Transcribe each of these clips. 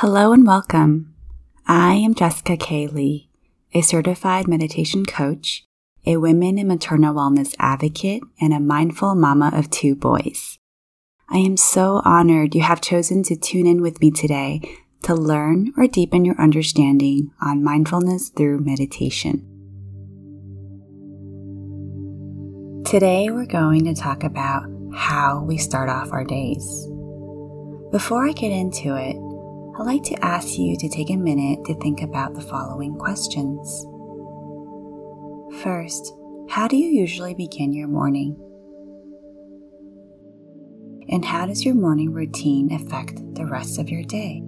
Hello and welcome. I am Jessica K. Lee, a certified meditation coach, a women and maternal wellness advocate, and a mindful mama of two boys. I am so honored you have chosen to tune in with me today to learn or deepen your understanding on mindfulness through meditation. Today, we're going to talk about how we start off our days. Before I get into it, I'd like to ask you to take a minute to think about the following questions. First, how do you usually begin your morning? And how does your morning routine affect the rest of your day?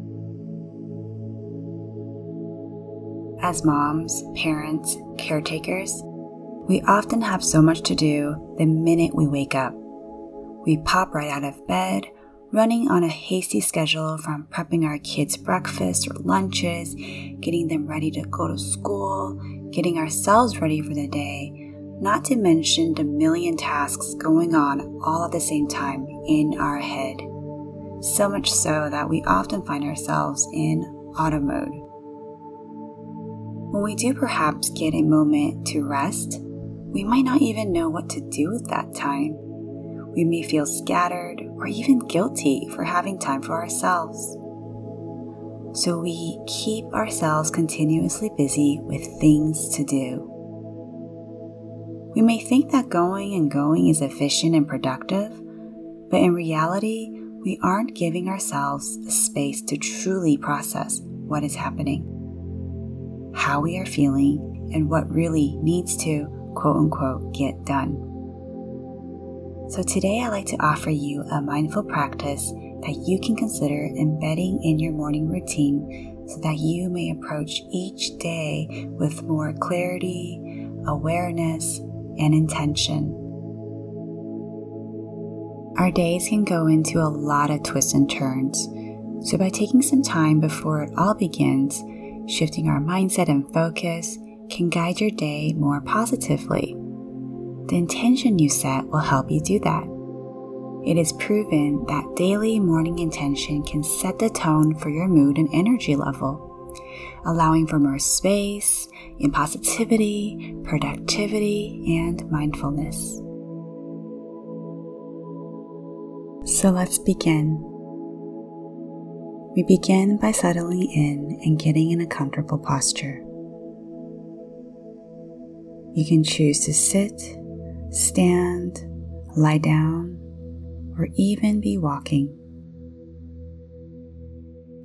As moms, parents, caretakers, we often have so much to do the minute we wake up. We pop right out of bed running on a hasty schedule from prepping our kids' breakfast or lunches, getting them ready to go to school, getting ourselves ready for the day, not to mention the million tasks going on all at the same time in our head. So much so that we often find ourselves in auto mode. When we do perhaps get a moment to rest, we might not even know what to do with that time. We may feel scattered or even guilty for having time for ourselves. So we keep ourselves continuously busy with things to do. We may think that going and going is efficient and productive, but in reality, we aren't giving ourselves the space to truly process what is happening, how we are feeling, and what really needs to quote unquote get done. So, today I'd like to offer you a mindful practice that you can consider embedding in your morning routine so that you may approach each day with more clarity, awareness, and intention. Our days can go into a lot of twists and turns, so by taking some time before it all begins, shifting our mindset and focus can guide your day more positively. The intention you set will help you do that. It is proven that daily morning intention can set the tone for your mood and energy level, allowing for more space in positivity, productivity, and mindfulness. So let's begin. We begin by settling in and getting in a comfortable posture. You can choose to sit stand, lie down, or even be walking.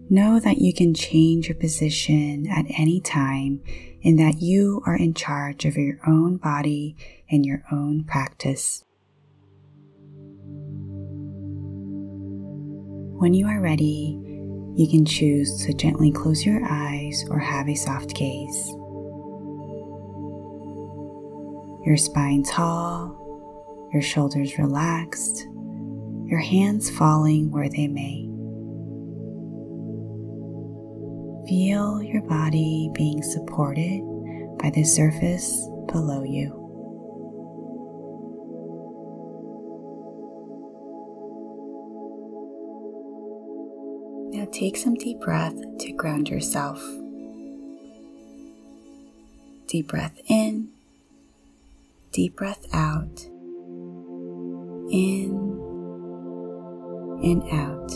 Know that you can change your position at any time and that you are in charge of your own body and your own practice. When you are ready, you can choose to gently close your eyes or have a soft gaze your spine tall, your shoulders relaxed, your hands falling where they may. Feel your body being supported by the surface below you. Now take some deep breath to ground yourself. Deep breath in deep breath out, in and out.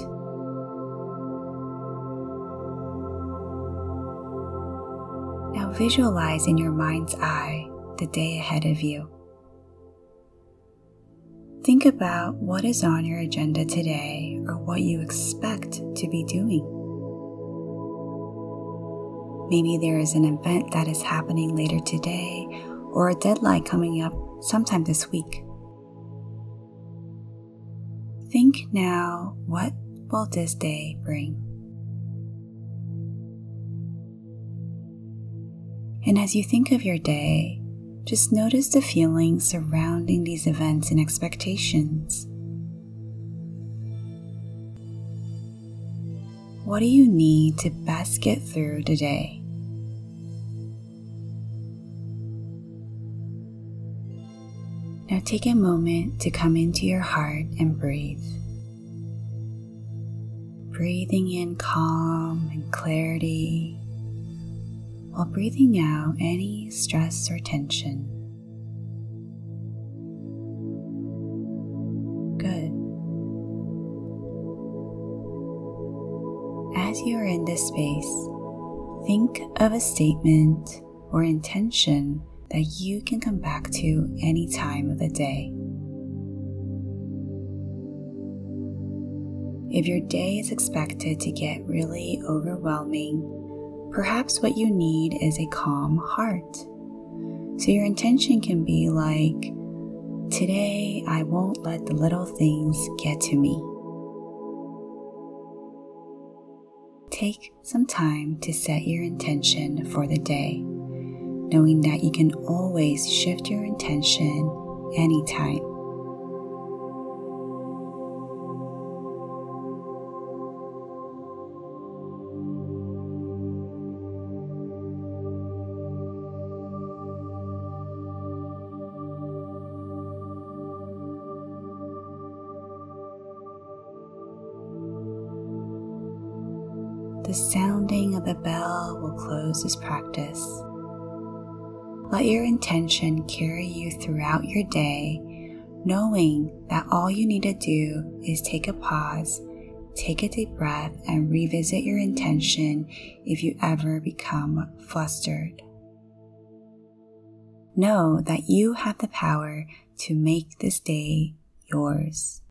Now visualize in your mind's eye the day ahead of you. Think about what is on your agenda today or what you expect to be doing. Maybe there is an event that is happening later today or a deadline coming up sometime this week. Think now what will this day bring? And as you think of your day, just notice the feelings surrounding these events and expectations. What do you need to best get through the day? Take a moment to come into your heart and breathe. breathing in calm and clarity while breathing out any stress or tension. Good. As you are in this space, think of a statement or intention that you can come back to any time of the day. If your day is expected to get really overwhelming, perhaps what you need is a calm heart. So your intention can be like, Today I won't let the little things get to me. Take some time to set your intention for the day, knowing that you can always shift your intention anytime. The sounding of the bell will close this practice. Let your intention carry you throughout your day, knowing that all you need to do is take a pause, take a deep breath, and revisit your intention if you ever become flustered. Know that you have the power to make this day yours.